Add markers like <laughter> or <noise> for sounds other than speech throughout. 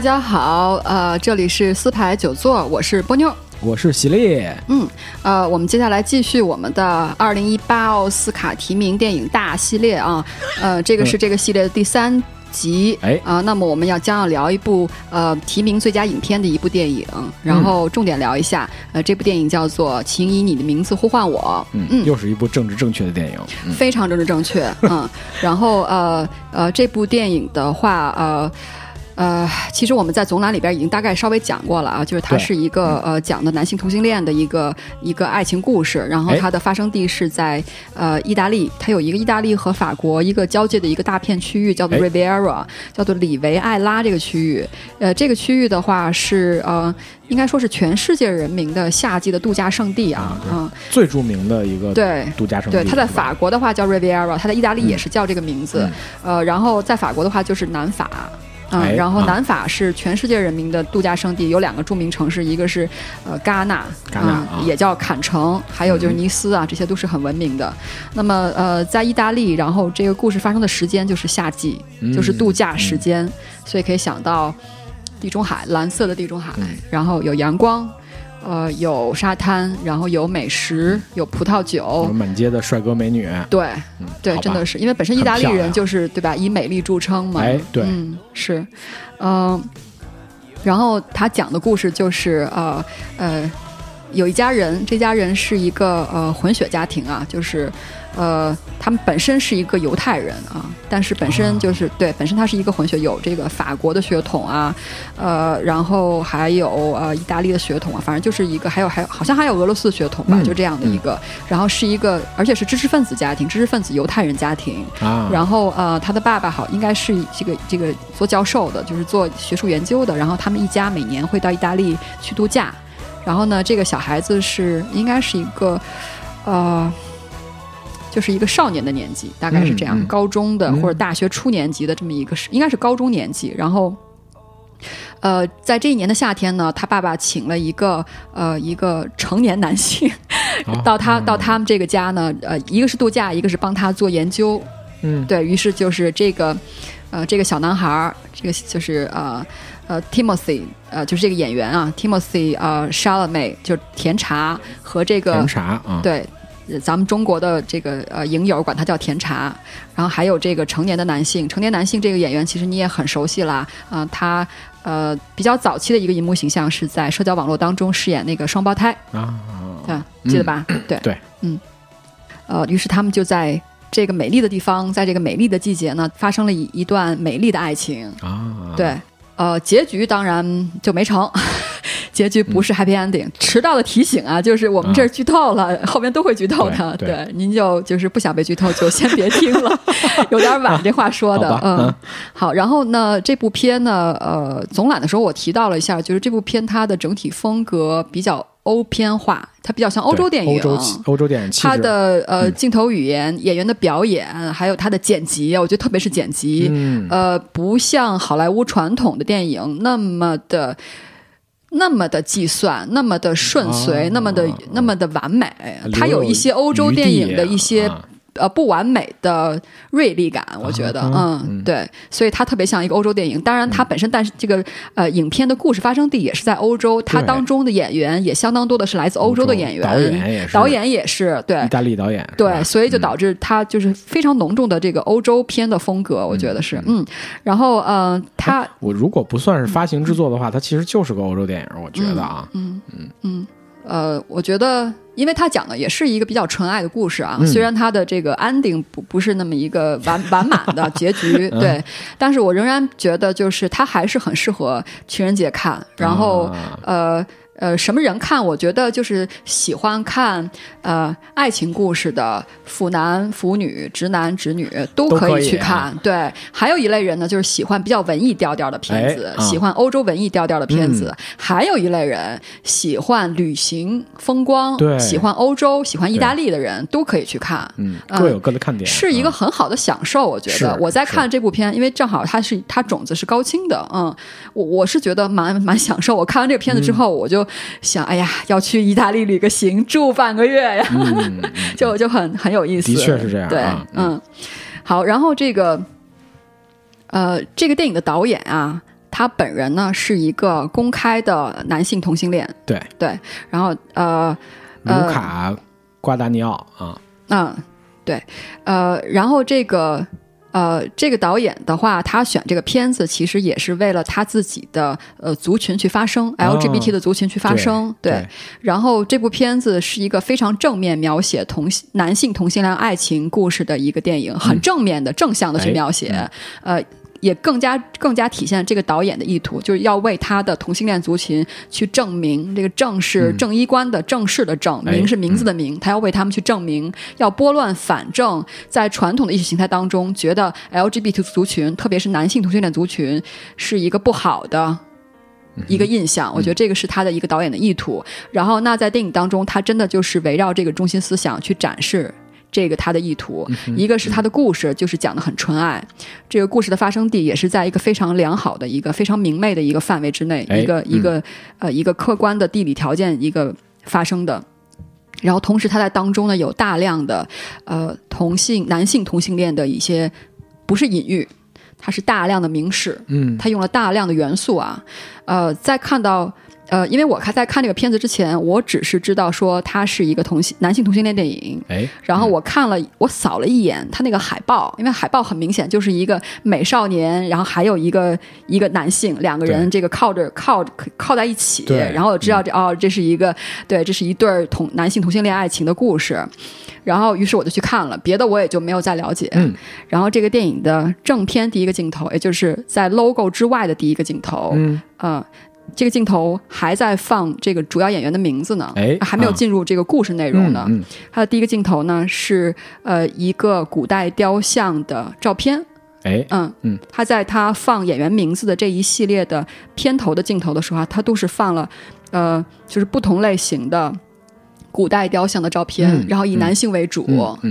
大家好，呃，这里是四排九座，我是波妞，我是喜力，嗯，呃，我们接下来继续我们的二零一八奥斯卡提名电影大系列啊，呃，这个是 <laughs> 这个系列的第三集，哎。啊、那么我们要将要聊一部呃提名最佳影片的一部电影，然后重点聊一下，呃，这部电影叫做《请以你的名字呼唤我》，嗯，又是一部政治正确的电影，嗯，非常政治正确，嗯，然后呃呃，这部电影的话，呃。呃，其实我们在总览里边已经大概稍微讲过了啊，就是它是一个呃讲的男性同性恋的一个一个爱情故事，然后哎它的发生地是在呃意大利，它有一个意大利和法国一个交界的一个大片区域，叫做哎 Riviera，叫做里维埃拉这个区域。呃，这个区域的话是呃，应该说是全世界人民的夏季的度假胜地啊，嗯，最著名的一个对。度假胜地，对，它在法国的话叫 Riviera，它在意大利也是叫这个名字。呃，然后在法国的话就是南法。嗯，哎然后啊南法是全世界人民的度假胜地，有两个著名城市，一个是呃戛纳，戛纳嗯啊也叫坎城，还有就是尼斯啊，这些都是很文明的。那么呃，在意大利，然后这个故事发生的时间就是夏季，嗯就是度假时间，所以可以想到地中海，蓝色的地中海，嗯然后有阳光。呃，有沙滩，然后有美食，有葡萄酒，有满街的帅哥美女，对，嗯，对，真的是，因为本身意大利人就是对吧，以美丽著称嘛。哎对。嗯，是，嗯、然后他讲的故事就是呃呃，有一家人，这家人是一个呃混血家庭啊，就是。呃，他们本身是一个犹太人啊，但是本身就是、对，本身他是一个混血，有这个法国的血统啊，呃，然后还有呃意大利的血统啊，反正就是一个，还有还有好像还有俄罗斯的血统吧，嗯就这样的一个，然后是一个，而且是知识分子家庭，知识分子犹太人家庭，啊，然后呃，他的爸爸好应该是这个这个做教授的，就是做学术研究的。然后他们一家每年会到意大利去度假。然后呢，这个小孩子是应该是一个呃，就是一个少年的年纪，大概是这样，嗯嗯高中的嗯或者大学初年级的这么一个，应该是高中年纪。然后。呃，在这一年的夏天呢，他爸爸请了一个呃一个成年男性啊 <laughs> 到他嗯到他们这个家呢，呃，一个是度假，一个是帮他做研究，嗯，对于是就是这个，呃，这个小男孩儿，这个就是呃呃 Timothy，呃，就是这个演员啊，Timothy 呃 Chalamet，就是甜茶和这个甜茶啊，对。呃咱们中国的这个呃影友管他叫甜茶，然后还有这个成年的男性，成年男性这个演员其实你也很熟悉啦，啊、他呃比较早期的一个荧幕形象是在社交网络当中饰演那个双胞胎，啊，对吧，记得吧？对对，嗯，呃，于是他们就在这个美丽的地方，在这个美丽的季节呢，发生了一一段美丽的爱情。啊，对，呃，结局当然就没成。<laughs> 结局不嗯。是 happy ending，、迟到的提醒啊，就是我们这儿剧透了，后面都会剧透的。对对。您就就是不想被剧透，就先别听了，<laughs> 有点晚，这话说的嗯。嗯，好，然后呢，这部片呢，呃，总览的时候我提到了一下，就是这部片它的整体风格比较欧片化，它比较像欧洲电影，欧洲欧洲电影，它的呃嗯。镜头语言、演员的表演，还有它的剪辑，我觉得特别是剪辑，嗯。呃，不像好莱坞传统的电影那么的。那么的计算，那么的顺遂，哦那么的那么的完美，它有一些欧洲电影的一些、啊呃不完美的锐利感，我觉得，啊嗯，对，所以它特别像一个欧洲电影。当然，它本身但是这个呃影片的故事发生地也是在欧洲，它当中的演员也相当多的是来自欧洲的演员，导演也是。导演也是对。意。大利导演，对，所以就导致它就是非常浓重的这个欧洲片的风格，我觉得是，嗯，然后呃，它我如果不算是发行制作的话，它其实就是个欧洲电影，我觉得啊，呃，我觉得，因为他讲的也是一个比较纯爱的故事啊，嗯虽然他的这个 ending 不不是那么一个完完满的结局，<laughs> 嗯对，但是我仍然觉得就是他还是很适合情人节看，然后、啊呃。呃，什么人看？我觉得就是喜欢看呃爱情故事的腐男腐女、直男直女都可以以去看。对，还有一类人呢，就是喜欢比较文艺调调的片子，喜欢欧洲文艺调调的片子。嗯还有一类人喜欢旅行风光，对喜欢欧洲、喜欢意大利的人都可以去看。嗯，嗯各有各的看点，是一个啊很好的享受，我觉得我在看这部片，因为正好它是它种子是高清的，嗯，我我是觉得蛮蛮享受。我看完这个片子之后，我就想，哎呀，要去意大利旅个行，住半个月呀，嗯，<laughs> 就就很很有意思。的确是这样对啊，嗯，好，然后这个呃，这个电影的导演啊。他本人呢是一个公开的男性同性恋，对对，然后呃卢卡瓜达尼奥啊，嗯，对，呃，然后这个。呃，这个导演的话，他选这个片子其实也是为了他自己的呃族群去发声，LGBT 的族群去发声。对，然后这部片子是一个非常正面描写同性男性同性恋爱情故事的一个电影，很正面的、正向的去描写。呃。也更加更加体现这个导演的意图，就是要为他的同性恋族群去证明，这个“正”是正衣冠的正式的“正”，名是名字的“名”，他要为他们去证明，要拨乱反正，在传统的意识形态当中，觉得 LGBT 族群，特别是男性同性恋族群，是一个不好的一个印象。我觉得这个是他的一个导演的意图。然后，那在电影当中，他真的就是围绕这个中心思想去展示。这个他的意图，一个是他的故事，就是讲的很纯爱。这个故事的发生地也是在一个非常良好的一个非常明媚的一个范围之内，一个一个呃一个客观的地理条件一个发生的。然后同时他在当中呢有大量的呃同性男性同性恋的一些不是隐喻，它是大量的明示。嗯，他用了大量的元素啊，呃，在看到。呃，因为我看在看这个片子之前，我只是知道说它是一个同性男性同性恋电影。哎，然后我看了，我扫了一眼它那个海报，因为海报很明显就是一个美少年，然后还有一个一个男性，两个人这个靠着靠靠在一起，然后我知道这哦，这是一个对，这是一对同男性同性恋爱情的故事。然后于是我就去看了，别的我也就没有再了解。嗯，然后这个电影的正片第一个镜头，也就是在 logo 之外的第一个镜头，嗯，呃。这个镜头还在放这个主要演员的名字呢，哎，还没有进入这个故事内容呢。它的第一个镜头呢是呃一个古代雕像的照片，哎，嗯嗯，他在他放演员名字的这一系列的片头的镜头的时候啊，他都是放了呃就是不同类型的。古代雕像的照片，然后以男性为主，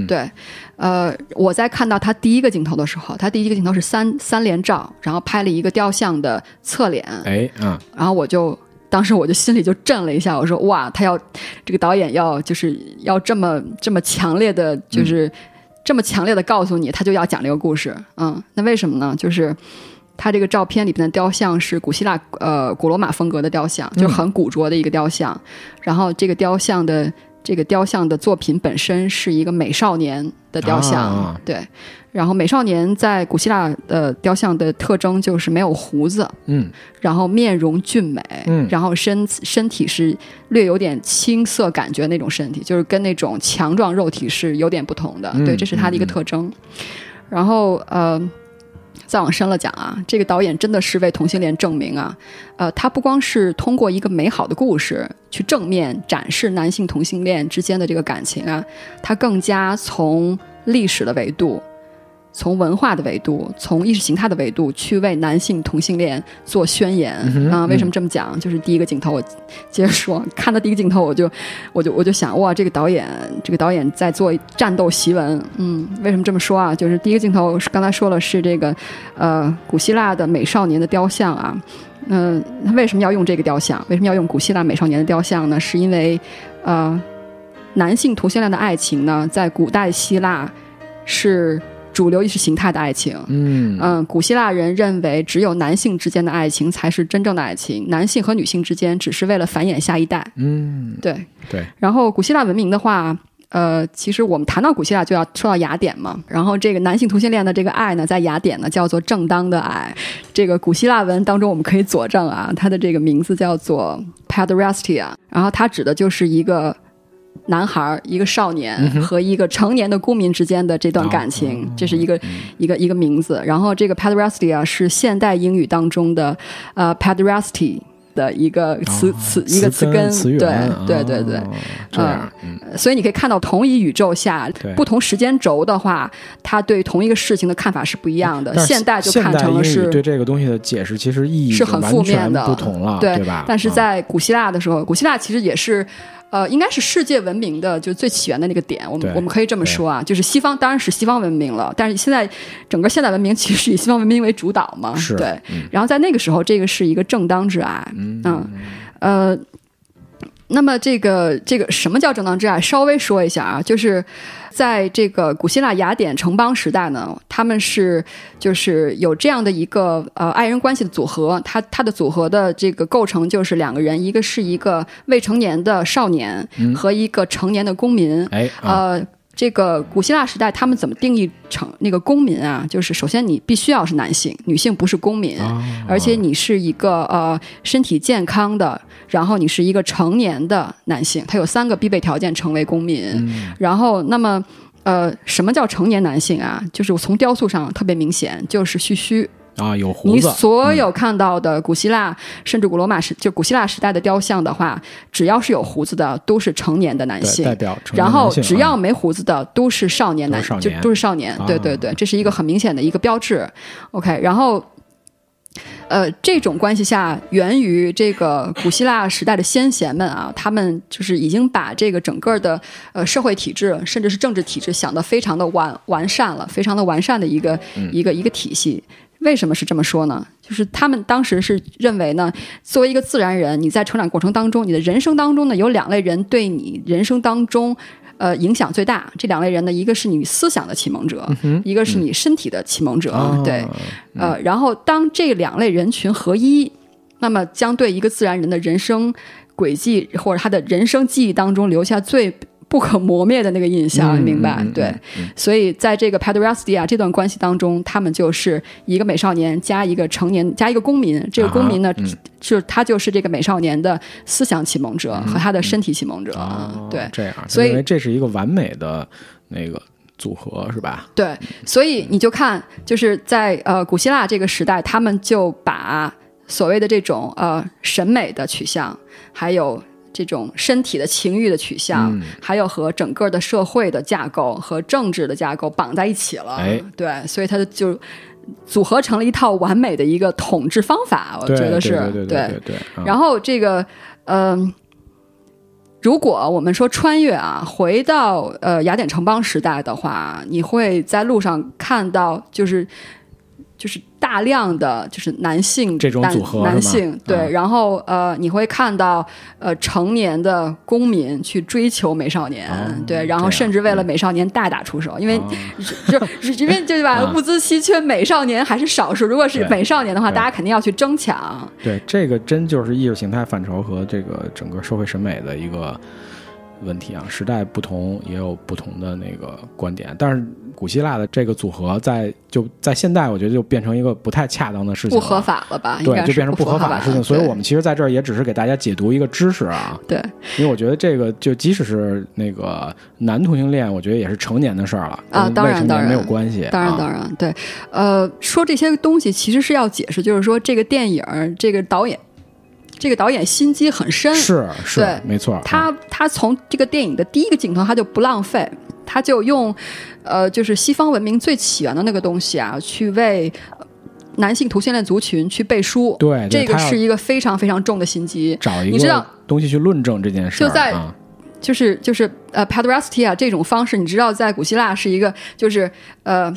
对，呃，我在看到他第一个镜头的时候，他第一个镜头是三三连照，然后拍了一个雕像的侧脸，哎，嗯，然后我就当时我就心里就震了一下，我说哇，他要这个导演要就是要这么这么强烈的，就是这么强烈的告诉你，他就要讲这个故事，嗯，那为什么呢？就是。他这个照片里边的雕像是古希腊呃古罗马风格的雕像，就很古拙的一个雕像。然后这个雕像的这个雕像的作品本身是一个美少年的雕像，对。然后美少年在古希腊的雕像的特征就是没有胡子，嗯，然后面容俊美，嗯，然后身身体是略有点青涩感觉那种身体，就是跟那种强壮肉体是有点不同的，对，这是他的一个特征。然后呃。再往深了讲啊，这个导演真的是为同性恋证明啊，呃，他不光是通过一个美好的故事去正面展示男性同性恋之间的这个感情啊，他更加从历史的维度。从文化的维度，从意识形态的维度去为男性同性恋做宣言啊？为什么这么讲？就是第一个镜头，我接着说，看到第一个镜头，我就，我就，我就想，哇，这个导演，这个导演在做战斗檄文。嗯，为什么这么说啊？就是第一个镜头是刚才说了，是这个，呃，古希腊的美少年的雕像啊。嗯，他为什么要用这个雕像？为什么要用古希腊美少年的雕像呢？是因为，呃，男性同性恋的爱情呢，在古代希腊是。主流意识形态的爱情，嗯嗯，古希腊人认为只有男性之间的爱情才是真正的爱情，男性和女性之间只是为了繁衍下一代。嗯，对对。然后古希腊文明的话，呃，其实我们谈到古希腊就要说到雅典嘛。然后这个男性同性恋的这个爱呢，在雅典呢叫做正当的爱。这个古希腊文当中我们可以佐证啊，它的这个名字叫做 pederastia，然后它指的就是一个。男孩一个少年和一个成年的公民之间的这段感情，这是一个一个一个名字。然后这个 pederastia 是现代英语当中的呃 pederasty 的一个词词一个词根，对对对对，嗯，所以你可以看到同一宇宙下不同时间轴的话，他对同一个事情的看法是不一样的。现代就看成了是对这个东西的解释，其实意义是很负面的，不同了，对吧？但是在古希腊的时候，古希腊其实也是。呃，应该是世界文明的就最起源的那个点，我们我们可以这么说啊，就是西方当然是西方文明了，但是现在整个现代文明 <laughs> 其实以西方文明为主导嘛，对。然后在那个时候，这个是一个正当之爱，嗯，呃，那么这个这个什么叫正当之爱？稍微说一下啊，就是在这个古希腊雅典城邦时代呢，他们是就是有这样的一个呃爱人关系的组合，它它的组合的这个构成就是两个人，一个是一个未成年的少年和一个成年的公民，哎啊，呃。这个古希腊时代，他们怎么定义成那个公民啊？就是首先你必须要是男性，女性不是公民，哦而且你是一个呃身体健康的，然后你是一个成年的男性，他有三个必备条件成为公民。嗯然后，那么呃，什么叫成年男性啊？就是我从雕塑上特别明显，就是须须。啊，有胡子你，所有看到的古希腊、甚至古罗马时，就古希腊时代的雕像的话，只要是有胡子的，都是成年的男性。代表成年然后男性啊只要没胡子的都是少年男，就都是少年对对对，这是一个很明显的一个标志。OK，然后。呃，这种关系下，源于这个古希腊时代的先贤们啊，他们就是已经把这个整个的呃社会体制，甚至是政治体制想得非常的完完善了，非常的完善的一个、一个一个体系。为什么是这么说呢？就是他们当时是认为呢，作为一个自然人，你在成长过程当中，你的人生当中呢，有两类人对你人生当中。呃，影响最大这两类人呢，一个是你思想的启蒙者，一个是你身体的启蒙者。啊对，呃，然后当这两类人群合一，那么将对一个自然人的人生轨迹或者他的人生记忆当中留下最不可磨灭的那个印象，明白？嗯嗯对，所以在这个 Paderastia 这段关系当中，他们就是一个美少年加一个成年加一个公民，这个公民呢，啊嗯是他就是这个美少年的思想启蒙者和他的身体启蒙者。哦对，这样，所以这是一个完美的那个组合，是吧？对，所以你就看，就是在呃古希腊这个时代，他们就把所谓的这种呃审美的取向，还有这种身体的情欲的取向，嗯。还有和整个的社会的架构和政治的架构绑在一起了。哎。对，所以它就组合成了一套完美的一个统治方法，我觉得是对对对对。然后这个，嗯、如果我们说穿越啊，回到呃雅典城邦时代的话，你会在路上看到，就是就是大量的就是男性这种男组合男性对，啊然后呃你会看到呃成年的公民去追求美少年，哦对，然后甚至为了美少年大打出手，因为哦就因为对吧？啊物资稀缺，美少年还是少数。如果是美少年的话，大家肯定要去争抢。对，这个真就是意识形态范畴和这个整个社会审美的一个问题啊。时代不同，也有不同的那个观点。但是古希腊的这个组合在就在现代，我觉得就变成一个不太恰当的事情，不合。法了吧？应对，该就是变成不合合法的事情，所以我们其实在这儿也只是给大家解读一个知识啊，对因为我觉得这个就即使是那个男同性恋，我觉得也是成年的事儿了，啊当然当然没有关系，当然，啊当然，对，呃，说这些东西其实是要解释，就是说这个电影，这个导演，这个导演心机很深，是是对没错，他他从这个电影的第一个镜头他就不浪费，他就用，呃，就是西方文明最起源的那个东西啊，去为呃男性同性恋族群去背书，对对这个是一个非常非常重的心机，找一你知道个东西去论证这件事儿，就在啊就是就是呃 pederastia 这种方式，你知道在古希腊是一个就是呃。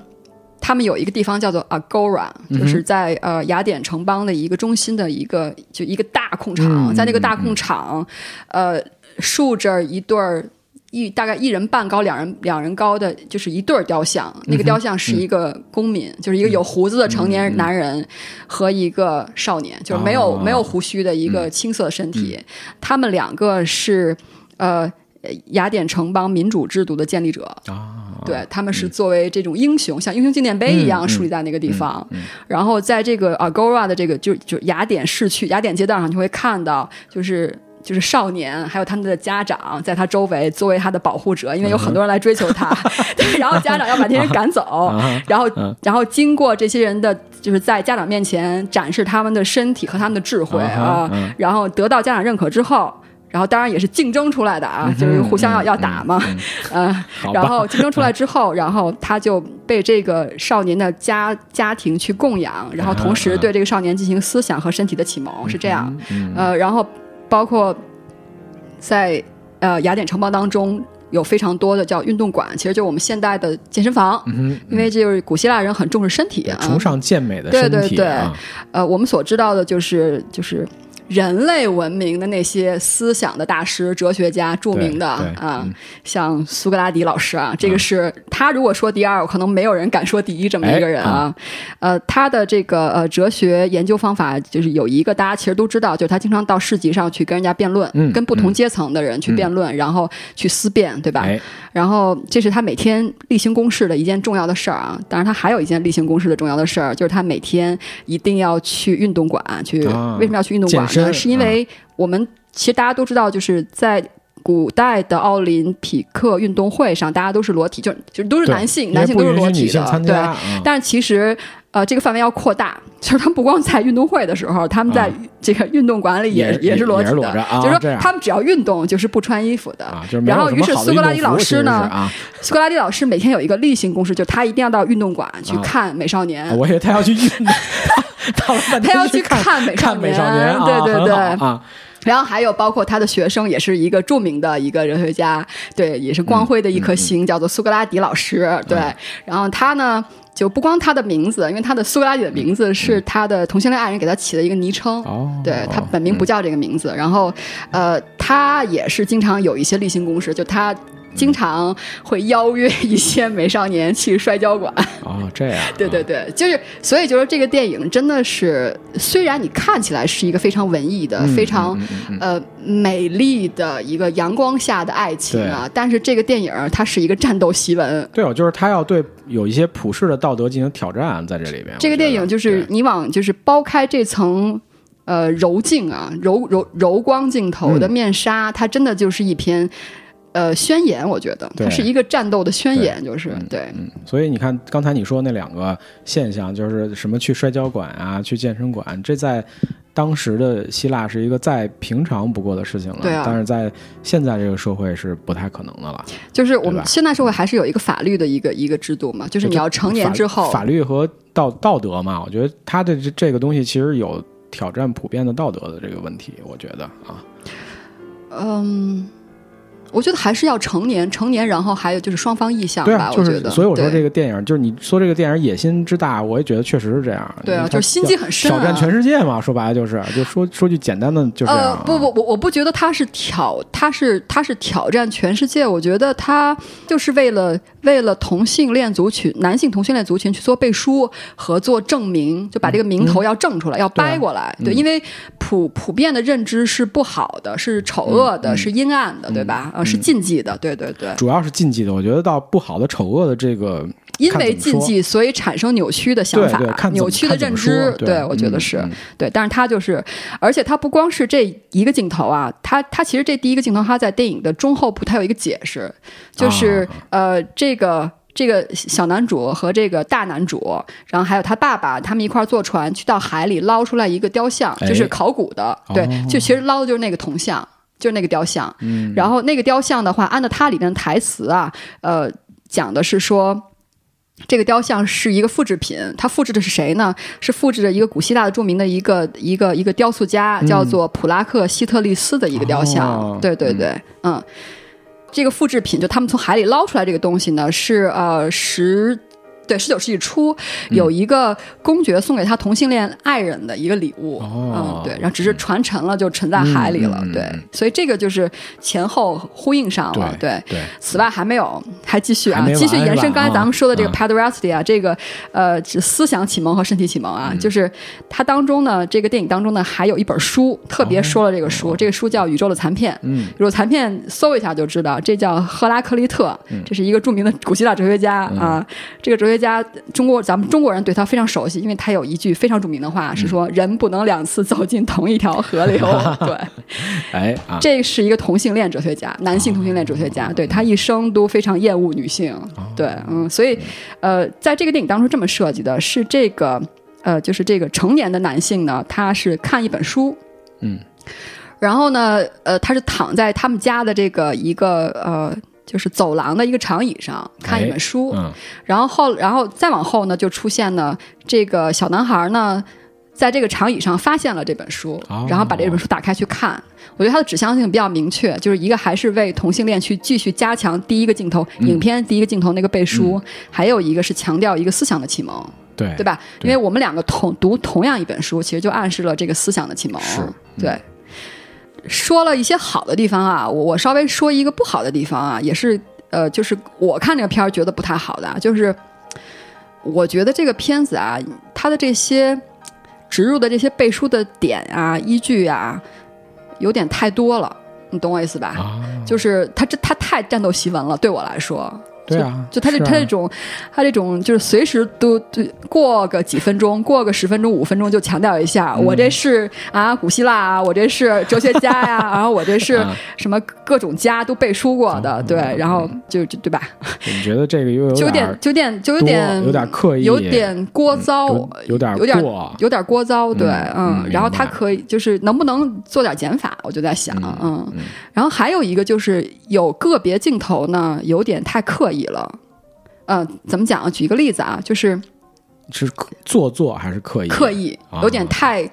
他们有一个地方叫做 Agora，就是在呃雅典城邦的一个中心的一个就一个大空场，嗯在那个大空场，呃，竖着一对儿一大概一人半高、两人两人高的，就是一对儿雕像。那个雕像是一个公民，就是一个有胡子的成年男人和一个少年，就是没有、哦没有胡须的一个青色身体。他们两个是呃雅典城邦民主制度的建立者。啊，对，他们是作为这种英雄，像英雄纪念碑一样树立在那个地方。然后在这个 Agora 的这个就就雅典市区、雅典街道上，你会看到就是。就是少年，还有他们的家长，在他周围作为他的保护者，因为有很多人来追求他，<laughs> 对，然后家长要把这些人赶走，<laughs> 啊然后嗯，然后经过这些人的，就是在家长面前展示他们的身体和他们的智慧啊然后得到家长认可之后，然后当然也是竞争出来的啊，就是互相要要打嘛，<laughs> 嗯，然后竞争出来之后，然后他就被这个少年的家家庭去供养，然后同时对这个少年进行思想和身体的启蒙，是这样。嗯呃，然后包括在呃雅典城邦当中有非常多的叫运动馆，其实就是我们现代的健身房，嗯因为就是古希腊人很重视身体啊，崇尚健美的对身对对体啊，呃，我们所知道的就是就是人类文明的那些思想的大师、哲学家，著名的啊嗯，像苏格拉底老师啊，这个是他如果说第二，可能没有人敢说第一这么一个人啊。呃，他的这个呃哲学研究方法就是有一个大家其实都知道，就是他经常到市集上去跟人家辩论，嗯跟不同阶层的人去辩论，然后去思辨，对吧？哎，然后这是他每天例行公事的一件重要的事儿啊。当然，他还有一件例行公事的重要的事儿，就是他每天一定要去运动馆去。啊为什么要去运动馆呢？是因为我们其实大家都知道，就是在。古代的奥林匹克运动会上，大家都是裸体，就就都是男性，男性都是裸体的，对。嗯。但是其实，呃，这个范围要扩大，<laughs> 就是他们不光在运动会的时候，他们在啊这个运动馆里也、也也是裸体的，是啊就是说他们只要运动就是不穿衣服的。然后，于是苏格拉底老师呢，啊，苏格拉底老师每天有一个例行公事，就是他一定要到运动馆去啊看美少年。我以为他要去运动，<laughs> 他要去看看美少年。对对对。啊，然后还有包括他的学生，也是一个著名的一个哲学家，对，也是光辉的一颗嗯星，叫做苏格拉底老师。对，然后他呢，就不光他的名字，因为他的苏格拉底的名字是他的同性恋爱人给他起的一个昵称。哦，对他本名不叫这个名字，然后，呃，他也是经常有一些例行公事，就他经常会邀约一些美少年去摔跤馆。哦，这样，对对对，就是所以就是这个电影真的是，虽然你看起来是一个非常文艺的、嗯非常、呃美丽的一个阳光下的爱情啊，但是这个电影它是一个战斗檄文。对哦，就是他要对有一些普世的道德进行挑战，在这里边。这个电影就是你往就是剥开这层。呃，柔镜啊，柔柔柔光镜头的面纱，它真的就是一篇呃宣言，我觉得它是一个战斗的宣言，就是对。嗯，所以你看，刚才你说那两个现象，就是什么去摔跤馆啊，去健身馆，这在当时的希腊是一个再平常不过的事情了。对啊但是在现在这个社会是不太可能的了。就是我们现代社会还是有一个法律的一个一个制度嘛，就是你要成年之后，法法律和道道德嘛，我觉得他的这这个东西其实有挑战普遍的道德的这个问题，我觉得啊，嗯，我觉得还是要成年，成年，然后还有就是双方意向吧，对啊，就是我觉得。所以我说这个电影，就是你说这个电影野心之大，我也觉得确实是这样。对啊，就是心机很深、啊，挑战全世界嘛，说白了就是，就说说句简单的，就这样啊。，呃不不不，我不觉得他是挑，他是他是挑战全世界。我觉得他就是为了为了同性恋族群、男性同性恋族群去做背书和做证明，就把这个名头要正出来，要掰过来。对，因为普普遍的认知是不好的，是丑恶的，是阴暗的，对吧？呃，是禁忌的，对对对。主要是禁忌的，我觉得到不好的、丑恶的这个，因为禁忌，所以产生扭曲的想法扭曲的认知对我觉得是、对。但是他就是，而且他不光是这一个镜头啊，他他其实这第一个镜头，他在电影的中后部，他有一个解释，就是、啊呃，这个。这个小男主和这个大男主，然后还有他爸爸，他们一块儿坐船去到海里捞出来一个雕像，哎就是考古的，对哦，就其实捞的就是那个铜像，就是那个雕像。嗯然后那个雕像的话，按照它里面的台词啊，呃，讲的是说。这个雕像是一个复制品，它复制的是谁呢？是复制的一个古希腊的著名的一个一个一个雕塑家，叫做普拉克希特利斯的一个雕像。哦对对对，嗯这个复制品就他们从海里捞出来这个东西呢，是呃十。对，十九世纪初有一个公爵送给他同性恋爱人的一个礼物，哦。嗯，对，然后只是传沉了，就沉在海里了，对所以这个就是前后呼应上了，对，对，此外还没有，还继续啊继续延伸刚才咱们说的这个啊。Pederasty 啊，这个呃思想启蒙和身体启蒙嗯。啊，就是它当中呢，这个电影当中呢还有一本书特别说了这个书，这个书叫《宇宙的残片》，哦嗯。宇宙残片搜一下就知道，这叫赫拉克利特，嗯。这是一个著名的古希腊哲学家啊。这个哲学家，中国咱们中国人对他非常熟悉，因为他有一句非常著名的话嗯是说：“人不能两次走进同一条河流。<laughs> ”对，哎啊，这是一个同性恋哲学家，男性同性恋哲学家，对他一生都非常厌恶女性，对，嗯，所以，呃，在这个电影当中这么设计的是这个，呃，就是这个成年的男性呢，他是看一本书，嗯，然后呢，呃，他是躺在他们家的这个一个呃。就是走廊的一个长椅上看一本书，嗯然后后，然后再往后呢，就出现了这个小男孩呢，在这个长椅上发现了这本书，哦然后把这本书打开去看。我觉得它的指向性比较明确，就是一个还是为同性恋去继续加强第一个镜头，嗯影片第一个镜头那个背书，还有一个是强调一个思想的启蒙。对对吧？对因为我们两个同读同样一本书，其实就暗示了这个思想的启蒙。是嗯对。说了一些好的地方啊，我我稍微说一个不好的地方啊，也是呃，就是我看这个片儿觉得不太好的啊，就是我觉得这个片子啊，它的这些植入的这些背书的点啊、依据啊，有点太多了，你懂我意思吧？啊，就是它这它太战斗檄文了，对我来说。对啊，就他这啊。他这种，他这种就是随时都都过个几分钟，过个十分钟、五分钟就强调一下，嗯。我这是啊古希腊啊，我这是哲学家呀、<laughs> 然后我这是啊。什么各种家都背书过的，嗯对，嗯然后就就对吧？你觉得这个又有点有点就有多点有点刻意，有点聒噪有，有点有点过，有点聒噪，对，嗯嗯然后他可以就是能不能做点减法，我就在想，嗯然后还有一个就是有个别镜头呢，有点太刻意了。呃，怎么讲啊？举一个例子啊，就是是做作还是刻意？刻意，啊有点太，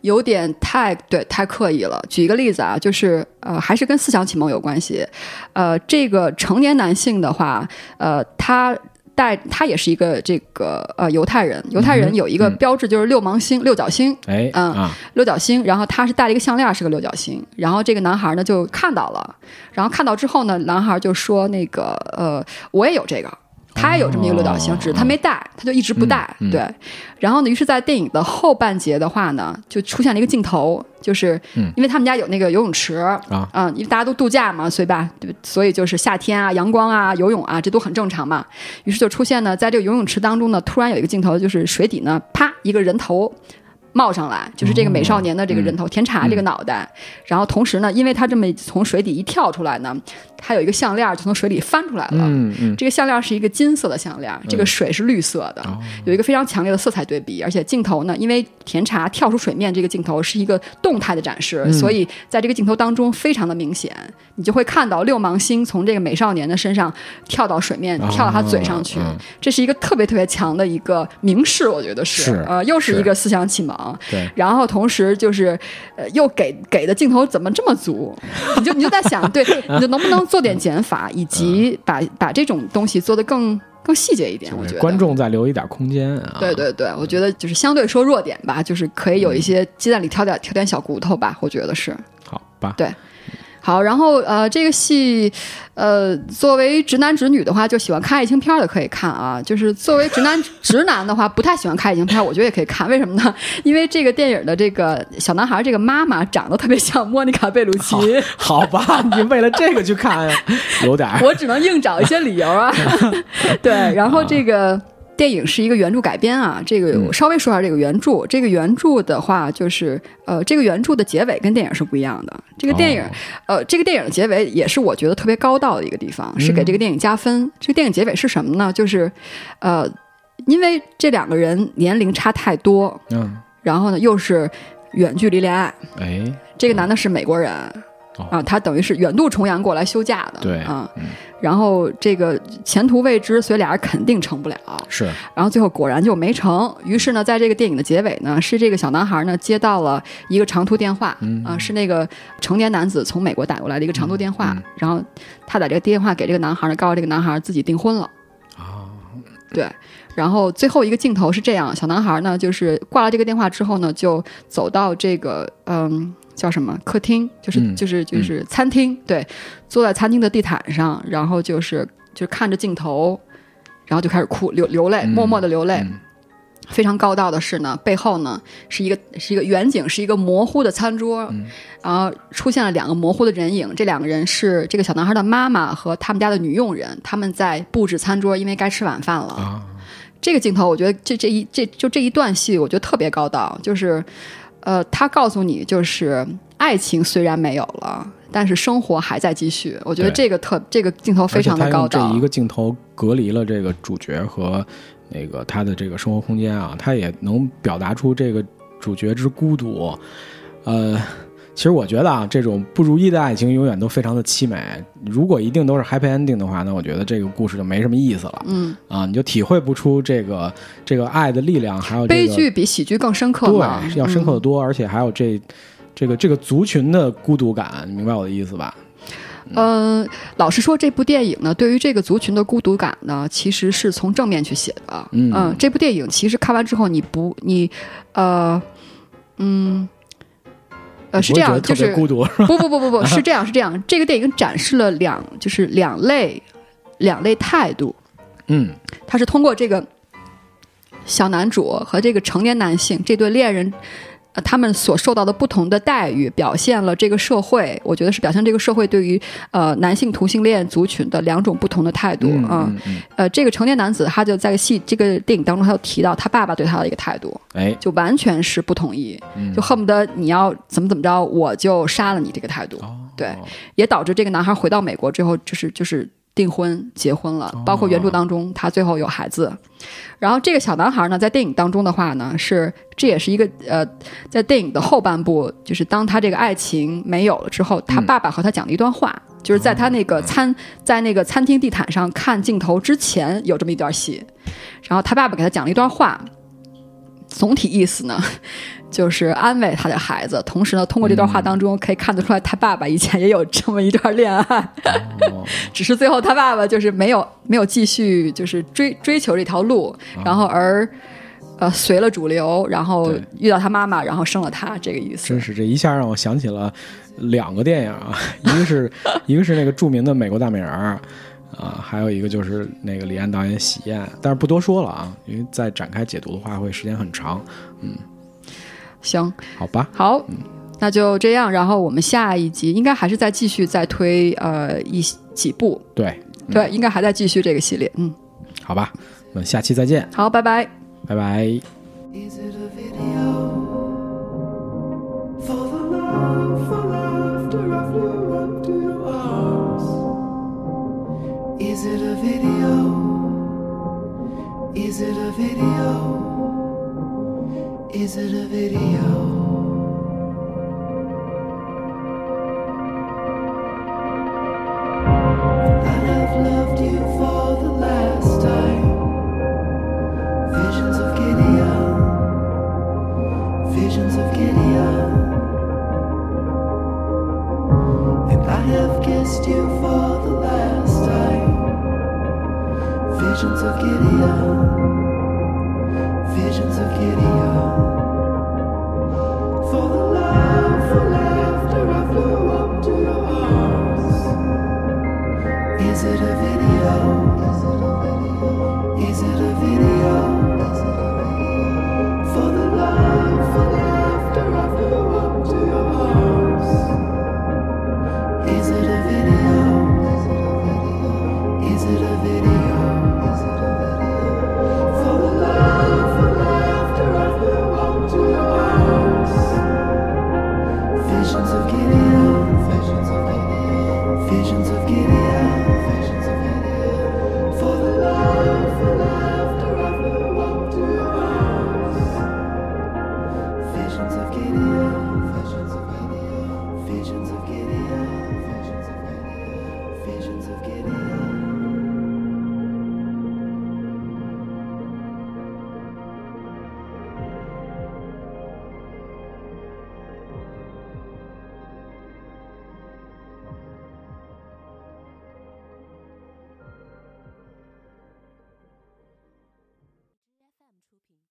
有点太对，太刻意了。举一个例子啊，就是呃，还是跟思想启蒙有关系。呃，这个成年男性的话，呃，他带他也是一个这个呃犹太人，犹太人有一个嗯标志就是六芒星、六角星。哎嗯啊，六角星，然后他是戴了一个项链，是个六角星。然后这个男孩呢就看到了，然后看到之后呢，男孩就说：“那个呃，我也有这个。”他也有这么一个六角星，哦只是他没戴，他就一直不戴。嗯嗯对，然后呢，于是，在电影的后半节的话呢，就出现了一个镜头，就是嗯因为他们家有那个游泳池啊嗯，因为大家都度假嘛，所以吧，对所以就是夏天啊、阳光啊、游泳啊，这都很正常嘛。于是就出现呢，在这个游泳池当中呢，突然有一个镜头，就是水底呢，啪，一个人头冒上来，就是这个美少年的这个人头，甜茶这个脑袋。然后同时呢，因为他这么从水底一跳出来呢，他有一个项链就从水里翻出来了。嗯嗯，这个项链是一个金色的项链，这个水是绿色的，哦。有一个非常强烈的色彩对比，而且镜头呢，因为甜茶跳出水面这个镜头是一个动态的展示，嗯。所以在这个镜头当中非常的明显，你就会看到六芒星从这个美少年的身上跳到水面，哦跳到他嘴上去，嗯。这是一个特别特别强的一个明示，我觉得是，是呃，又是是。一个思想启蒙。对，然后同时就是，呃，又给给的镜头怎么这么足？<laughs> 你就你就在想，对，<laughs> 你就能不能做点减法，以及把把这种东西做得更更细节一点？我觉得观众再留一点空间啊。对对对，我觉得就是相对说弱点吧，就是可以有一些鸡蛋里挑点挑点小骨头吧，我觉得是。好吧，对好，然后呃，这个戏，呃，作为直男直女的话，就喜欢看爱情片儿的可以看啊。就是作为直男直男的话，不太喜欢看爱情片儿，我觉得也可以看。为什么呢？<laughs> 因为这个电影的这个小男孩这个妈妈长得特别像莫妮卡贝鲁奇，<laughs> 好吧，你为了这个去看呀，有点儿 <laughs> 我只能硬找一些理由啊。对，然后这个。电影是一个原著改编啊，这个我稍微说一下这个原著。这个原著的话，就是呃，这个原著的结尾跟电影是不一样的。这个电影，哦呃，这个电影的结尾也是我觉得特别高道的一个地方，是给这个电影加分。这个电影结尾是什么呢？就是呃，因为这两个人年龄差太多，嗯，然后呢又是远距离恋爱，哎，这个男的是美国人。哦啊，他等于是远渡重洋过来休假的，对啊，嗯然后这个前途未知，所以俩人肯定成不了。是然后最后果然就没成。于是呢，在这个电影的结尾呢，是这个小男孩呢接到了一个长途电话，嗯啊，是那个成年男子从美国打过来的一个长途电话，嗯然后他打这个电话给这个男孩呢，告诉这个男孩自己订婚了。啊，对，然后最后一个镜头是这样：小男孩呢，就是挂了这个电话之后呢，就走到这个嗯叫什么客厅，就是、嗯就是就是餐厅，对，坐在餐厅的地毯上，然后就是就看着镜头，然后就开始哭流流泪，嗯默默的流泪。嗯非常高道的是呢，背后呢是一个是一个远景，是一个模糊的餐桌，嗯然后出现了两个模糊的人影，这两个人是这个小男孩的妈妈和他们家的女佣人，他们在布置餐桌，因为该吃晚饭了。啊，这个镜头，我觉得这这一这就这一段戏，我觉得特别高道，就是，呃，他告诉你，就是爱情虽然没有了，但是生活还在继续。我觉得这个特这个镜头非常的高道而且他用这一。个镜头隔离了这个主角和那个他的这个生活空间啊，他也能表达出这个主角之孤独。呃，其实我觉得啊，这种不如意的爱情永远都非常的凄美。如果一定都是 happy ending 的话，那我觉得这个故事就没什么意思了。嗯，啊，你就体会不出这个这个爱的力量，还有、这个、悲剧比喜剧更深刻嘛，对，要深刻嗯的多，而且还有这这个这个族群的孤独感，你明白我的意思吧？嗯，老实说，这部电影呢，对于这个族群的孤独感呢，其实是从正面去写的。嗯这部电影其实看完之后，你不，你，呃，嗯，呃，是这样，就是孤独，不不不不不 <laughs> 是这样，是这样。这个电影展示了两，就是两类两类态度。嗯他是通过这个小男主和这个成年男性这对恋人，呃，他们所受到的不同的待遇，表现了这个社会，我觉得是表现这个社会对于呃男性同性恋族群的两种不同的态度嗯啊。嗯嗯，呃，这个成年男子他就在戏这个电影当中，他就提到他爸爸对他的一个态度，哎，就完全是不同意，嗯就恨不得你要怎么怎么着，我就杀了你这个态度。哦对也导致这个男孩回到美国之后，就是就是订婚结婚了，包括原著当中他最后有孩子。然后这个小男孩呢，在电影当中的话呢，是这也是一个呃，在电影的后半部，就是当他这个爱情没有了之后，他爸爸和他讲了一段话，就是在他那个餐在那个餐厅地毯上看镜头之前有这么一段戏，然后他爸爸给他讲了一段话，总体意思呢。就是安慰他的孩子，同时呢，通过这段话当中可以看得出来，他爸爸以前也有这么一段恋爱，哦。<laughs> 只是最后他爸爸就是没有没有继续就是追追求这条路，然后而呃随了主流，然后遇到他妈妈，然后生了他，这个意思。真。是这一下让我想起了两个电影啊，<laughs> 一个是 <laughs> 一个是那个著名的美国大美人儿啊，还有一个就是那个李安导演《喜宴》，但是不多说了啊，因为再展开解读的话会时间很长，行，好吧？好，那就这样。然后我们下一集应该还是再继续再推呃一几部，对，对，应该还在继续这个系列。嗯，好吧，我们下期再见，好，拜拜。拜拜。Is it a video for the love, for laughter I flew up to your arms? Is it a video? Is it a video? Is it a video? Visions of Gideon, visions of Gideon,